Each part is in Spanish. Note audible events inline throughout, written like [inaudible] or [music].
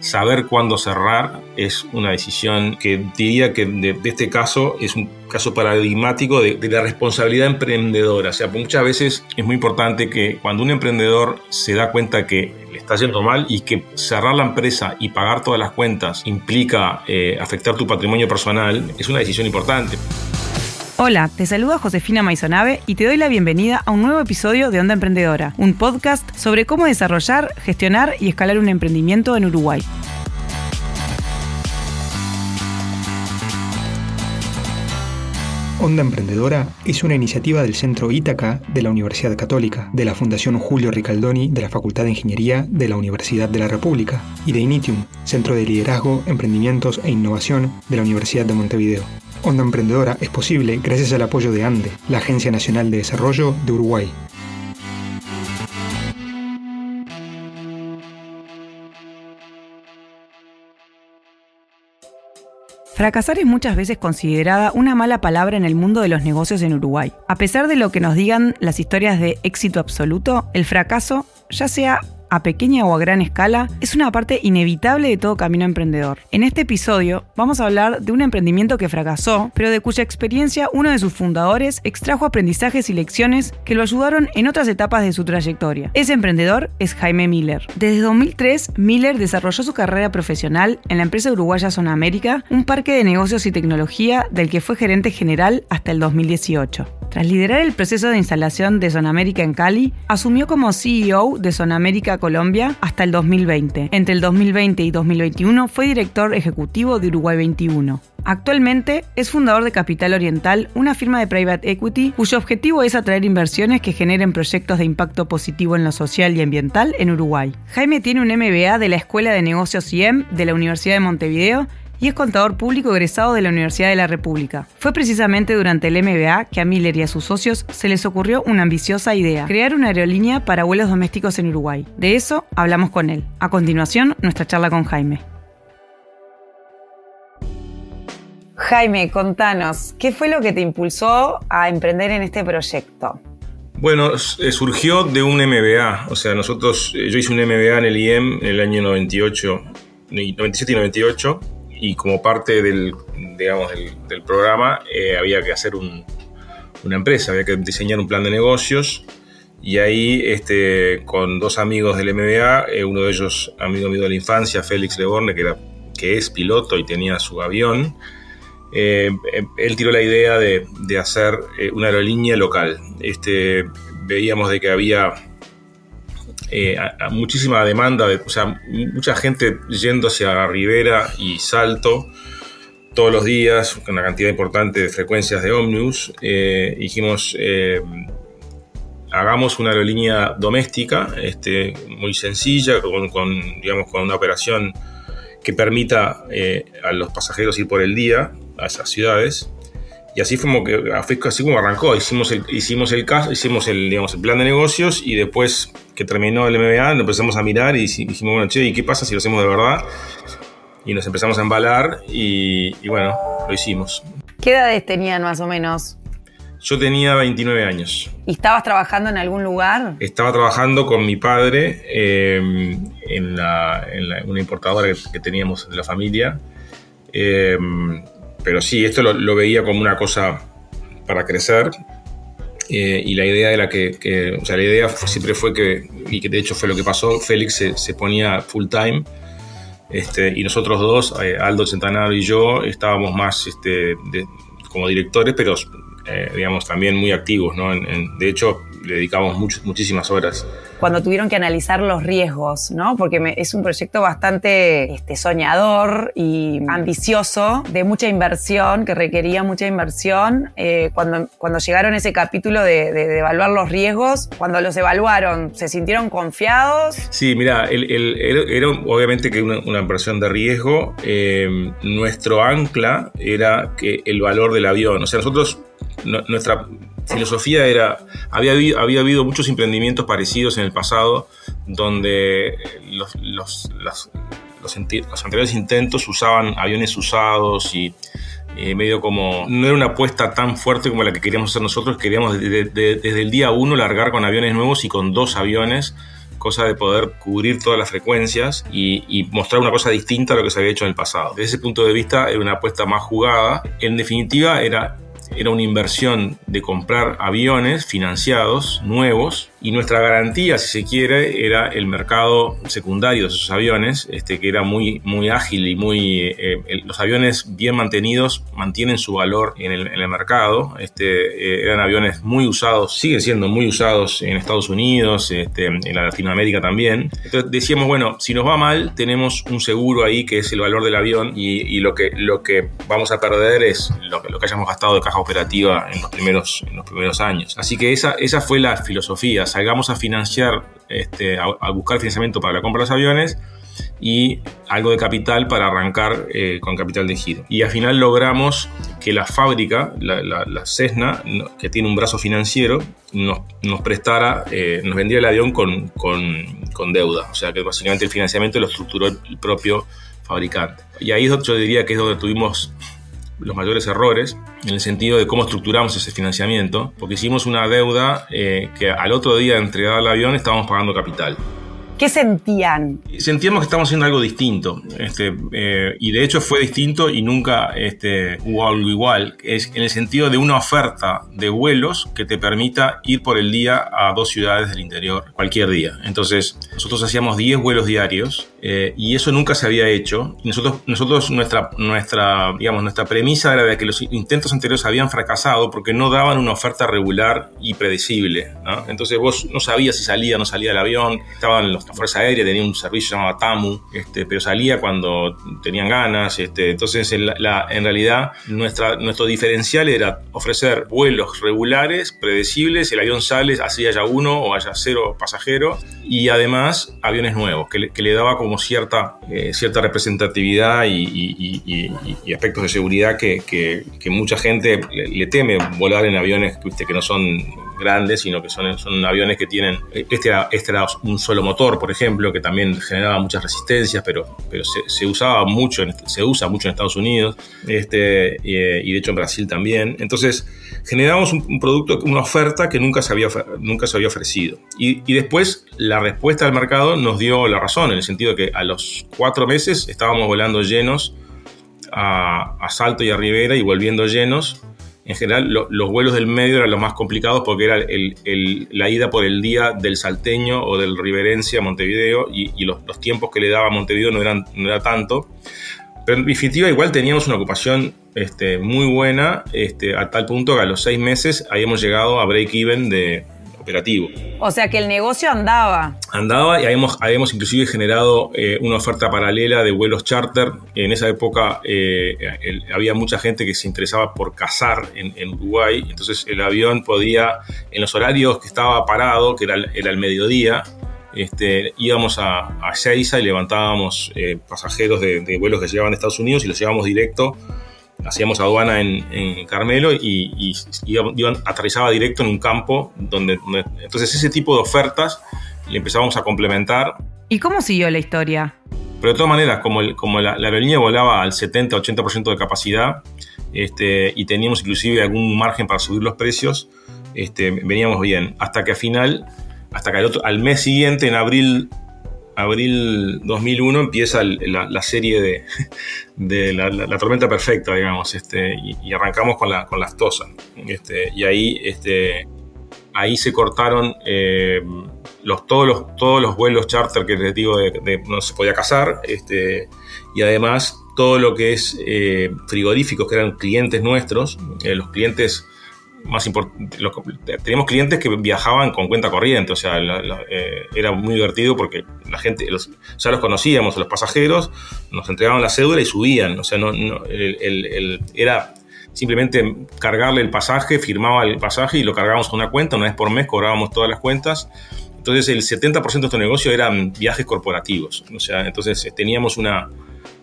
saber cuándo cerrar es una decisión que diría que de, este caso es un caso paradigmático de, la responsabilidad emprendedora. O sea, muchas veces es muy importante que cuando un emprendedor se da cuenta que le está yendo mal y que cerrar la empresa y pagar todas las cuentas implica eh, afectar tu patrimonio personal, es una decisión importante. Hola, te saluda Josefina Maisonave y te doy la bienvenida a un nuevo episodio de Onda Emprendedora, un podcast sobre cómo desarrollar, gestionar y escalar un emprendimiento en Uruguay. Onda Emprendedora es una iniciativa del Centro Ítaca de la Universidad Católica, de la Fundación Julio Ricaldoni de la Facultad de Ingeniería de la Universidad de la República y de Initium, Centro de Liderazgo, Emprendimientos e Innovación de la Universidad de Montevideo. Onda Emprendedora es posible gracias al apoyo de ANDE, la Agencia Nacional de Desarrollo de Uruguay. Fracasar es muchas veces considerada una mala palabra en el mundo de los negocios en Uruguay. A pesar de lo que nos digan las historias de éxito absoluto, el fracaso, ya sea a pequeña o a gran escala, es una parte inevitable de todo camino emprendedor. En este episodio vamos a hablar de un emprendimiento que fracasó, pero de cuya experiencia uno de sus fundadores extrajo aprendizajes y lecciones que lo ayudaron en otras etapas de su trayectoria. Ese emprendedor es Jaime Miller. Desde 2003, Miller desarrolló su carrera profesional en la empresa uruguaya Zona América, un parque de negocios y tecnología del que fue gerente general hasta el 2018. Tras liderar el proceso de instalación de Sonamérica en Cali, asumió como CEO de Colombia hasta el 2020. Entre el 2020 y 2021 fue director ejecutivo de Uruguay 21. Actualmente es fundador de Capital Oriental, una firma de private equity cuyo objetivo es atraer inversiones que generen proyectos de impacto positivo en lo social y ambiental en Uruguay. Jaime tiene un MBA de la Escuela de Negocios IEM de la Universidad de Montevideo y es contador público egresado de la Universidad de la República. Fue precisamente durante el MBA que a Miller y a sus socios se les ocurrió una ambiciosa idea, crear una aerolínea para vuelos domésticos en Uruguay. De eso hablamos con él. A continuación, nuestra charla con Jaime. Jaime, contanos, ¿qué fue lo que te impulsó a emprender en este proyecto? Bueno, eh, surgió de un MBA, o sea, nosotros, eh, yo hice un MBA en el IEM en el año 98, 97 y 98, y como parte del, digamos, del, programa eh, había que hacer una empresa, había que diseñar un plan de negocios y ahí este, con dos amigos del MBA, eh, uno de ellos amigo mío de la infancia, Félix Leborne, que, era, que es piloto y tenía su avión, eh, él tiró la idea de, de hacer una aerolínea local. Este, veíamos de que había eh, muchísima demanda, de, o sea, mucha gente yendo hacia Rivera y Salto todos los días, con una cantidad importante de frecuencias de ómnibus. Eh, dijimos, eh, hagamos una aerolínea doméstica, este, muy sencilla, con, digamos, con una operación que permita a los pasajeros ir por el día a esas ciudades. Y así fue como, que, así como arrancó. Hicimos el, hicimos el caso, hicimos el, digamos, el plan de negocios y después que terminó el MBA nos empezamos a mirar y dijimos, bueno, che, ¿y qué pasa si lo hacemos de verdad? Y nos empezamos a embalar y, bueno, lo hicimos. ¿Qué edades tenían más o menos? Yo tenía 29 años. ¿Y estabas trabajando en algún lugar? Estaba trabajando con mi padre eh, en, la, en una importadora que, teníamos de la familia. Eh, pero sí, esto lo, veía como una cosa para crecer. Eh, y la idea era que, o sea, la idea siempre fue que, y que de hecho fue lo que pasó, Félix se, ponía full time este, y nosotros dos, eh, Aldo Centanaro y yo, estábamos más este, como directores, pero eh, digamos también muy activos, ¿no? de hecho, le dedicamos muchísimas horas cuando tuvieron que analizar los riesgos, ¿no? Porque es un proyecto bastante este, soñador y ambicioso, de mucha inversión, que requería mucha inversión. Eh, cuando, cuando llegaron a ese capítulo de, evaluar los riesgos, cuando los evaluaron, ¿se sintieron confiados? Sí, mira, era obviamente que una, una inversión de riesgo. Eh, nuestro ancla era que el valor del avión. O sea, nosotros, nuestra filosofía era, había, había habido muchos emprendimientos parecidos en el pasado donde los, los, anteriores intentos usaban aviones usados y eh, medio como, no era una apuesta tan fuerte como la que queríamos hacer nosotros, queríamos desde el día uno largar con aviones nuevos y con dos aviones cosa de poder cubrir todas las frecuencias y, y, mostrar una cosa distinta a lo que se había hecho en el pasado. Desde ese punto de vista era una apuesta más jugada. En definitiva era era una inversión de comprar aviones financiados, nuevos, y nuestra garantía, si se quiere, era el mercado secundario de esos aviones, este, que era muy, muy ágil y muy... Eh, los aviones bien mantenidos mantienen su valor en el, en el mercado. Este, eh, eran aviones muy usados, siguen siendo muy usados en Estados Unidos, este, en la Latinoamérica también. Entonces decíamos, bueno, si nos va mal, tenemos un seguro ahí que es el valor del avión y, y lo, que, lo que vamos a perder es lo, lo que hayamos gastado de caja operativa en los primeros, en los primeros años. Así que esa, esa fue la filosofía, salgamos a financiar, este, a, buscar financiamiento para la compra de los aviones y algo de capital para arrancar eh, con capital de giro. Y al final logramos que la fábrica, la, la, Cessna, que tiene un brazo financiero, nos, nos prestara, eh, nos vendría el avión con, con, con, deuda. O sea que básicamente el financiamiento lo estructuró el propio fabricante. Y ahí yo diría que es donde tuvimos los mayores errores en el sentido de cómo estructuramos ese financiamiento, porque hicimos una deuda eh, que al otro día de entregar el avión estábamos pagando capital. ¿Qué sentían? Sentíamos que estábamos haciendo algo distinto. Este, eh, y de hecho fue distinto y nunca este, hubo algo igual. Es en el sentido de una oferta de vuelos que te permita ir por el día a dos ciudades del interior cualquier día. Entonces, nosotros hacíamos 10 vuelos diarios eh, y eso nunca se había hecho. Nosotros, nosotros nuestra, nuestra, digamos, nuestra premisa era de que los intentos anteriores habían fracasado porque no daban una oferta regular y predecible. Entonces vos no sabías si salía o no salía el avión, estaban los la Fuerza Aérea tenía un servicio llamado TAMU, este, pero salía cuando tenían ganas. Este, entonces, en, la, en realidad, nuestra, nuestro diferencial era ofrecer vuelos regulares, predecibles, el avión sale, así haya uno o haya cero pasajeros, y además aviones nuevos, que le, que le daba como cierta, eh, cierta representatividad y, aspectos de seguridad que, que, que mucha gente le, le, teme volar en aviones que no son grandes, sino que son, son aviones que tienen, este era, este era un solo motor, por ejemplo, que también generaba muchas resistencias, pero, pero se, usaba mucho, se usa mucho en Estados Unidos, este, y, y de hecho en Brasil también. Entonces, generamos un, producto, una oferta que nunca se había, nunca se había ofrecido. Y, y, después la respuesta del mercado nos dio la razón, en el sentido que a los cuatro meses estábamos volando llenos a, a Salto y a Rivera y volviendo llenos en general lo, los vuelos del medio eran los más complicados porque era la ida por el día del salteño o del riverense a Montevideo y, los, tiempos que le daba a Montevideo no, eran, no era tanto. Pero en definitiva igual teníamos una ocupación este, muy buena este, a tal punto que a los seis meses habíamos llegado a break-even de, operativo. O sea que el negocio andaba. Andaba y habíamos, habíamos inclusive generado eh, una oferta paralela de vuelos charter. En esa época eh, el, había mucha gente que se interesaba por cazar en, en, Uruguay, entonces el avión podía, en los horarios que estaba parado, que era, era el mediodía, este, íbamos a, a y levantábamos eh, pasajeros de, de, vuelos que llegaban de Estados Unidos y los llevábamos directo hacíamos aduana en, en Carmelo y, y aterrizaba directo en un campo donde, donde, Entonces ese tipo de ofertas le empezamos a complementar. ¿Y cómo siguió la historia? Pero de todas maneras, como, el, como la, la, aerolínea volaba al 70-80% de capacidad este, y teníamos inclusive algún margen para subir los precios, este, veníamos bien. Hasta que al final, hasta que al, otro, al mes siguiente, en abril abril 2001 empieza la, serie de, [laughs] de la, tormenta perfecta, digamos, este, y, arrancamos con con las tosas. Este, y ahí, este, ahí se cortaron eh, los, todos, los, todos los vuelos charter que les digo de, de no se podía cazar, este, y además todo lo que es eh, frigoríficos, que eran clientes nuestros, eh, los clientes más importante, teníamos clientes que viajaban con cuenta corriente, o sea, eh, era muy divertido porque la gente, los, ya los conocíamos, los pasajeros, nos entregaban la cédula y subían, o sea, no, no el, era simplemente cargarle el pasaje, firmaba el pasaje y lo cargábamos a una cuenta, una vez por mes cobrábamos todas las cuentas. Entonces el 70% de nuestro negocio eran viajes corporativos, o sea, entonces teníamos una,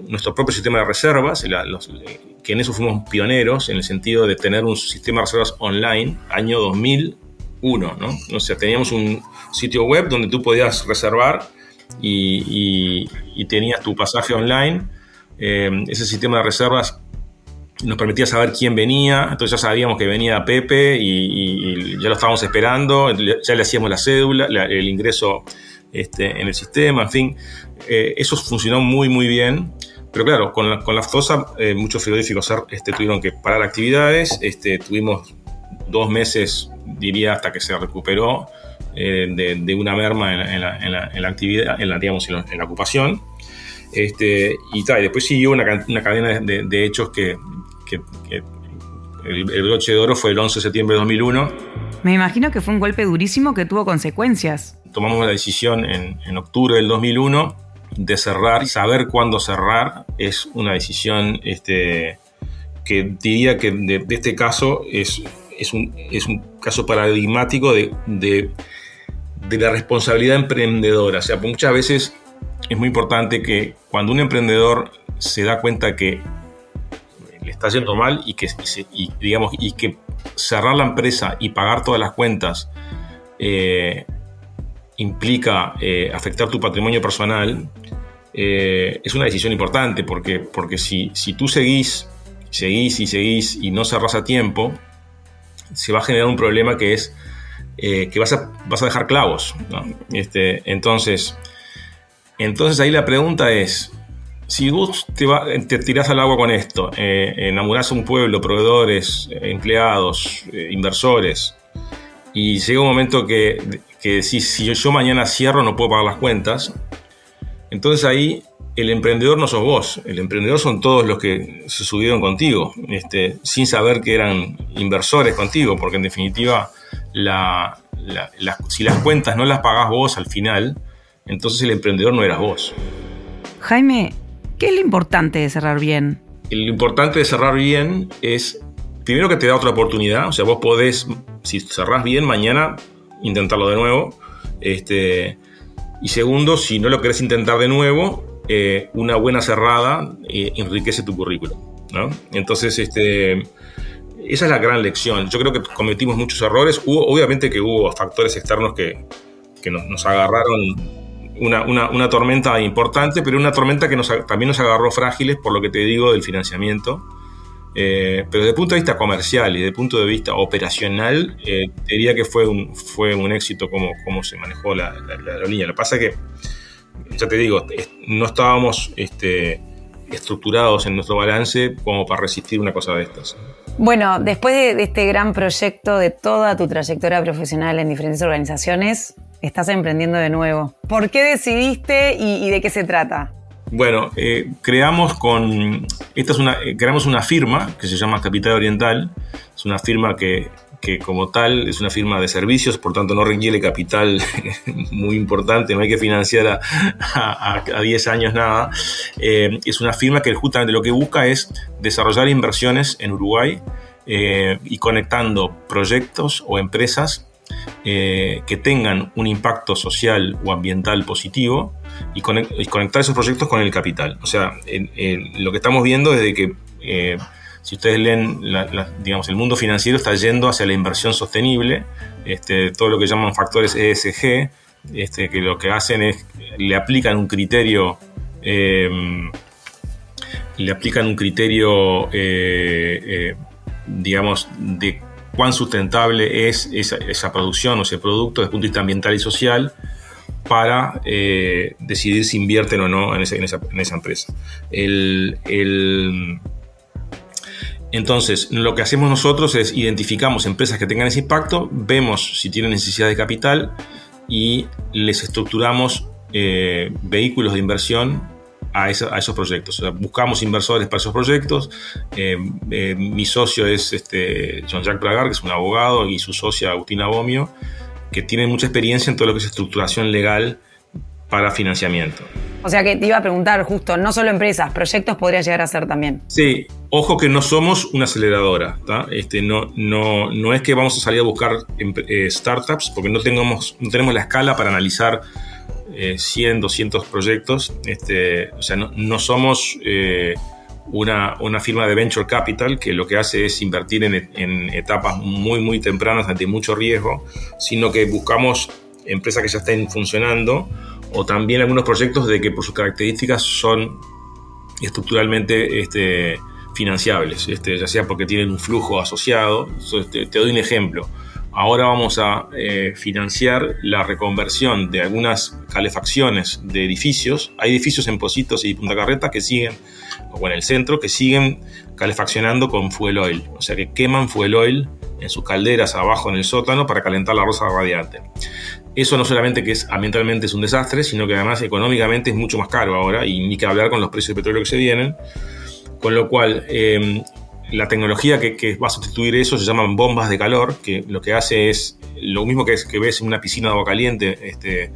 nuestro propio sistema de reservas, los, que en eso fuimos pioneros, en el sentido de tener un sistema de reservas online, año 2001, ¿no? O sea, teníamos un sitio web donde tú podías reservar y, tenías tu pasaje online. Eh, ese sistema de reservas nos permitía saber quién venía, entonces ya sabíamos que venía Pepe y, ya lo estábamos esperando, ya le hacíamos la cédula, la, el ingreso este, en el sistema, en fin, eh, eso funcionó muy, muy bien. Pero claro, con la, con la eh, muchos frigoríficos este, tuvieron que parar actividades, este, tuvimos dos meses, diría, hasta que se recuperó eh, de, una merma en, la, en, la, actividad, en la, digamos, en la, ocupación. Este, y, tal, después siguió una, una cadena de, hechos que, que, el, el, broche de oro fue el 11 de septiembre de 2001. Me imagino que fue un golpe durísimo que tuvo consecuencias. Tomamos la decisión en, en octubre del 2001 de cerrar saber cuándo cerrar es una decisión este, que diría que de, este caso es, es, un, es, un, caso paradigmático de, de, de la responsabilidad emprendedora. O sea, muchas veces es muy importante que cuando un emprendedor se da cuenta que le está yendo mal y que, digamos, y que cerrar la empresa y pagar todas las cuentas eh, implica eh, afectar tu patrimonio personal, eh, es una decisión importante porque, porque si, si tú seguís, seguís y seguís y no cerrás a tiempo, se va a generar un problema que es que vas a, vas a dejar clavos. Este, entonces, entonces ahí la pregunta es, si vos te, te tirás al agua con esto, eh, enamorás a un pueblo, proveedores, eh, empleados, eh, inversores, y llega un momento que, que si, si yo, mañana cierro no puedo pagar las cuentas, entonces ahí el emprendedor no sos vos, el emprendedor son todos los que se subieron contigo, este, sin saber que eran inversores contigo, porque en definitiva la, si las cuentas no las pagás vos al final, entonces el emprendedor no eras vos. Jaime, ¿qué es lo importante de cerrar bien? Lo importante de cerrar bien es, primero que te da otra oportunidad, o sea, vos podés, si cerrás bien, mañana intentarlo de nuevo. Este, y segundo, si no lo querés intentar de nuevo, eh, una buena cerrada eh, enriquece tu currículum. ¿no? Entonces, este, esa es la gran lección. Yo creo que cometimos muchos errores. Hubo, obviamente que hubo factores externos que, que nos, nos agarraron una, tormenta importante, pero una tormenta que también nos agarró frágiles, por lo que te digo, del financiamiento. Eh, pero desde el punto de vista comercial y desde el punto de vista operacional, eh, diría que fue un, fue un éxito como, como se manejó la, aerolínea. Lo que pasa es que, ya te digo, no estábamos este, estructurados en nuestro balance como para resistir una cosa de estas. Bueno, después de este gran proyecto, de toda tu trayectoria profesional en diferentes organizaciones, estás emprendiendo de nuevo. ¿Por qué decidiste y, de qué se trata? Bueno, eh, creamos con. Esta es una, eh, creamos una firma que se llama Capital Oriental. Es una firma que, que, como tal, es una firma de servicios, por tanto no requiere capital [laughs] muy importante, no hay que financiar a, a, 10 años nada. Eh, es una firma que justamente lo que busca es desarrollar inversiones en Uruguay y conectando proyectos o empresas eh, que tengan un impacto social o ambiental positivo y, conectar esos proyectos con el capital. O sea, lo que estamos viendo es que eh, si ustedes leen, digamos, el mundo financiero está yendo hacia la inversión sostenible, este, todo lo que llaman factores ESG, este, que lo que hacen es, le aplican un criterio, eh, le aplican un criterio, digamos, de cuán sustentable es esa, producción o ese producto desde el punto de vista ambiental y social para eh, decidir si invierten o no en esa, empresa. entonces, lo que hacemos nosotros es identificamos empresas que tengan ese impacto, vemos si tienen necesidad de capital y les estructuramos eh, vehículos de inversión a, esos proyectos. buscamos inversores para esos proyectos. Eh, mi socio es este, Jean-Jacques Bragar, que es un abogado, y su socia Agustina Bomio, que tienen mucha experiencia en todo lo que es estructuración legal para financiamiento. O sea que te iba a preguntar justo, no solo empresas, proyectos podría llegar a ser también. Sí, ojo que no somos una aceleradora, este, no, no, no es que vamos a salir a buscar eh, startups porque no, tengamos, no tenemos la escala para analizar 100, eh, 200 proyectos. Este, o sea, no, somos eh, una, una, firma de venture capital que lo que hace es invertir en, etapas muy, muy tempranas ante mucho riesgo, sino que buscamos empresas que ya estén funcionando o también algunos proyectos de que por sus características son estructuralmente este, financiables, este, ya sea porque tienen un flujo asociado. Este, te doy un ejemplo ahora vamos a eh, financiar la reconversión de algunas calefacciones de edificios. Hay edificios en Positos y Punta Carreta que siguen, o en el centro, que siguen calefaccionando con fuel oil. O sea que queman fuel oil en sus calderas abajo en el sótano para calentar la rosa radiante. Eso no solamente que es ambientalmente es un desastre, sino que además económicamente es mucho más caro ahora y ni que hablar con los precios de petróleo que se vienen. Con lo cual, eh, la tecnología que, va a sustituir eso se llaman bombas de calor, que lo que hace es lo mismo que, es, que ves en una piscina de agua caliente este,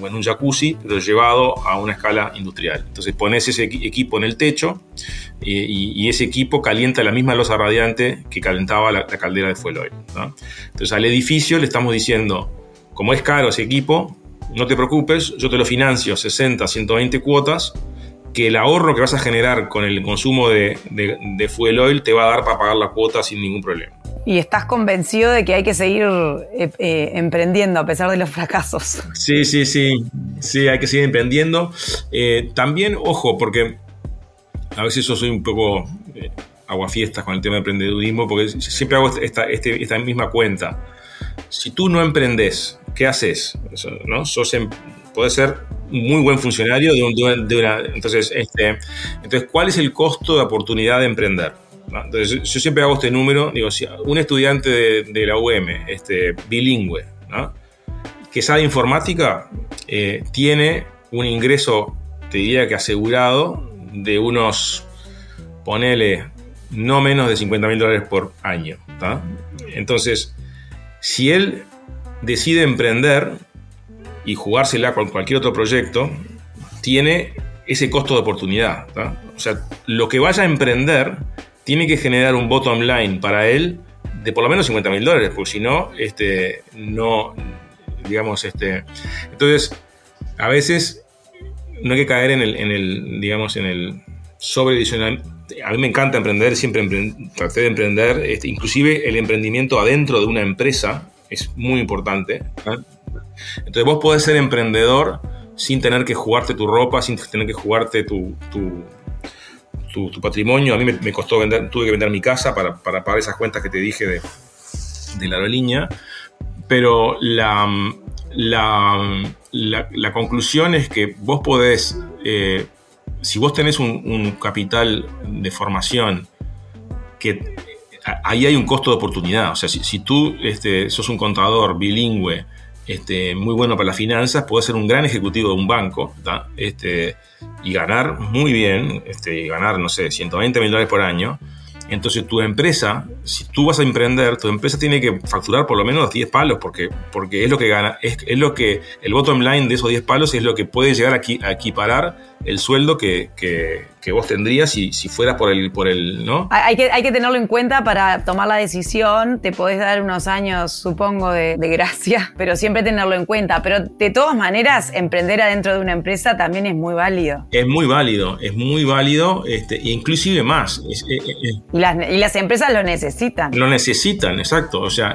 o en un jacuzzi, pero llevado a una escala industrial. Entonces pones ese equipo en el techo y, ese equipo calienta la misma losa radiante que calentaba la, caldera de fuel oil. Entonces al edificio le estamos diciendo, como es caro ese equipo, no te preocupes, yo te lo financio 60, 120 cuotas que el ahorro que vas a generar con el consumo de, de, fuel oil te va a dar para pagar la cuota sin ningún problema. Y estás convencido de que hay que seguir eh, eh, emprendiendo a pesar de los fracasos. Sí, sí, sí, sí, hay que seguir emprendiendo. Eh, también, ojo, porque a veces yo soy un poco aguafiestas con el tema de emprendedurismo, porque siempre hago esta, este, esta misma cuenta. Si tú no emprendes, ¿qué haces? ¿No? Sos em, puede ser muy buen funcionario de, una... Entonces, este, entonces, ¿cuál es el costo de oportunidad de emprender? Entonces, yo siempre hago este número, digo, un estudiante de, la UM, este, bilingüe, que sabe informática, eh, tiene un ingreso, te diría que asegurado, de unos, ponele, no menos de 50 mil dólares por año. Entonces, si él decide emprender, y jugársela con cualquier otro proyecto, tiene ese costo de oportunidad. O sea, lo que vaya a emprender tiene que generar un bottom line para él de por lo menos 50 mil dólares, porque si no, este, no, digamos, este, entonces, a veces no hay que caer en el, en el digamos, en el A mí me encanta emprender, siempre traté de emprender, este, inclusive el emprendimiento adentro de una empresa es muy importante. Entonces vos podés ser emprendedor sin tener que jugarte tu ropa, sin tener que jugarte tu, tu, patrimonio. A mí me, costó vender, tuve que vender mi casa para, pagar esas cuentas que te dije de, la aerolínea. Pero la, la, conclusión es que vos podés, eh, si vos tenés un, capital de formación que ahí hay un costo de oportunidad. O sea, si, tú este, sos un contador bilingüe este, muy bueno para las finanzas, puede ser un gran ejecutivo de un banco este, y ganar muy bien, este, ganar, no sé, 120 mil dólares por año. Entonces tu empresa, si tú vas a emprender, tu empresa tiene que facturar por lo menos 10 palos, porque, porque es lo que gana, es, lo que, el bottom line de esos 10 palos es lo que puede llegar a, a equiparar el sueldo que, que, vos tendrías si, si fuera por el, por el, ¿no? Hay que, hay que tenerlo en cuenta para tomar la decisión. Te podés dar unos años, supongo, de, gracia, [laughs] pero siempre tenerlo en cuenta. Pero de todas maneras, emprender adentro de una empresa también es muy válido. Es muy válido, es muy válido, este, e inclusive más. Eh, eh, eh. y, las, y, las, empresas lo necesitan. Lo necesitan, exacto. O sea,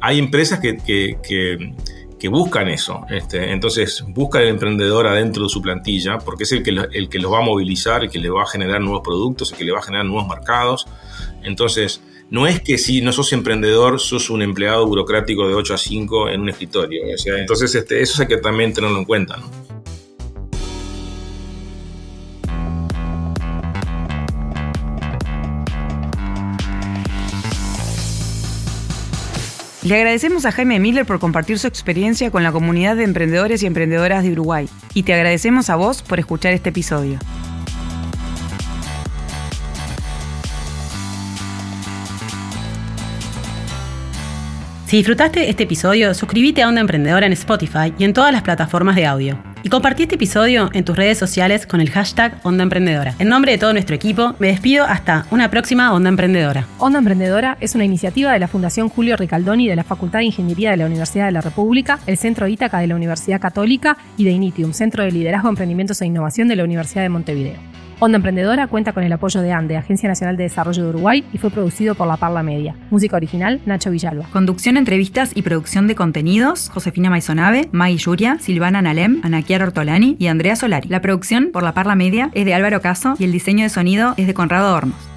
hay empresas que, que que buscan eso. Este, entonces, buscan el emprendedor adentro de su plantilla porque es el que, el que los va a movilizar, el que le va a generar nuevos productos, el que le va a generar nuevos mercados. Entonces, no es que si no sos emprendedor, sos un empleado burocrático de 8 a 5 en un escritorio. entonces, este, eso hay que también tenerlo en cuenta. ¿no? Le agradecemos a Jaime Miller por compartir su experiencia con la comunidad de emprendedores y emprendedoras de Uruguay. Y te agradecemos a vos por escuchar este episodio. Si disfrutaste este episodio, suscríbete a Onda Emprendedora en Spotify y en todas las plataformas de audio. Y compartí este episodio en tus redes sociales con el hashtag Onda Emprendedora. En nombre de todo nuestro equipo, me despido hasta una próxima Onda Emprendedora. Onda Emprendedora es una iniciativa de la Fundación Julio Ricaldoni de la Facultad de Ingeniería de la Universidad de la República, el Centro Ítaca de la Universidad Católica y de Initium, Centro de Liderazgo, Emprendimientos e Innovación de la Universidad de Montevideo. Onda Emprendedora cuenta con el apoyo de ANDE, Agencia Nacional de Desarrollo de Uruguay, y fue producido por La Parla Media. Música original, Nacho Villalba. Conducción, entrevistas y producción de contenidos, Josefina Maisonave, Mai Yuria, Silvana Nalem, Anaquiar Ortolani y Andrea Solari. La producción por La Parla Media es de Álvaro Caso y el diseño de sonido es de Conrado Hornos.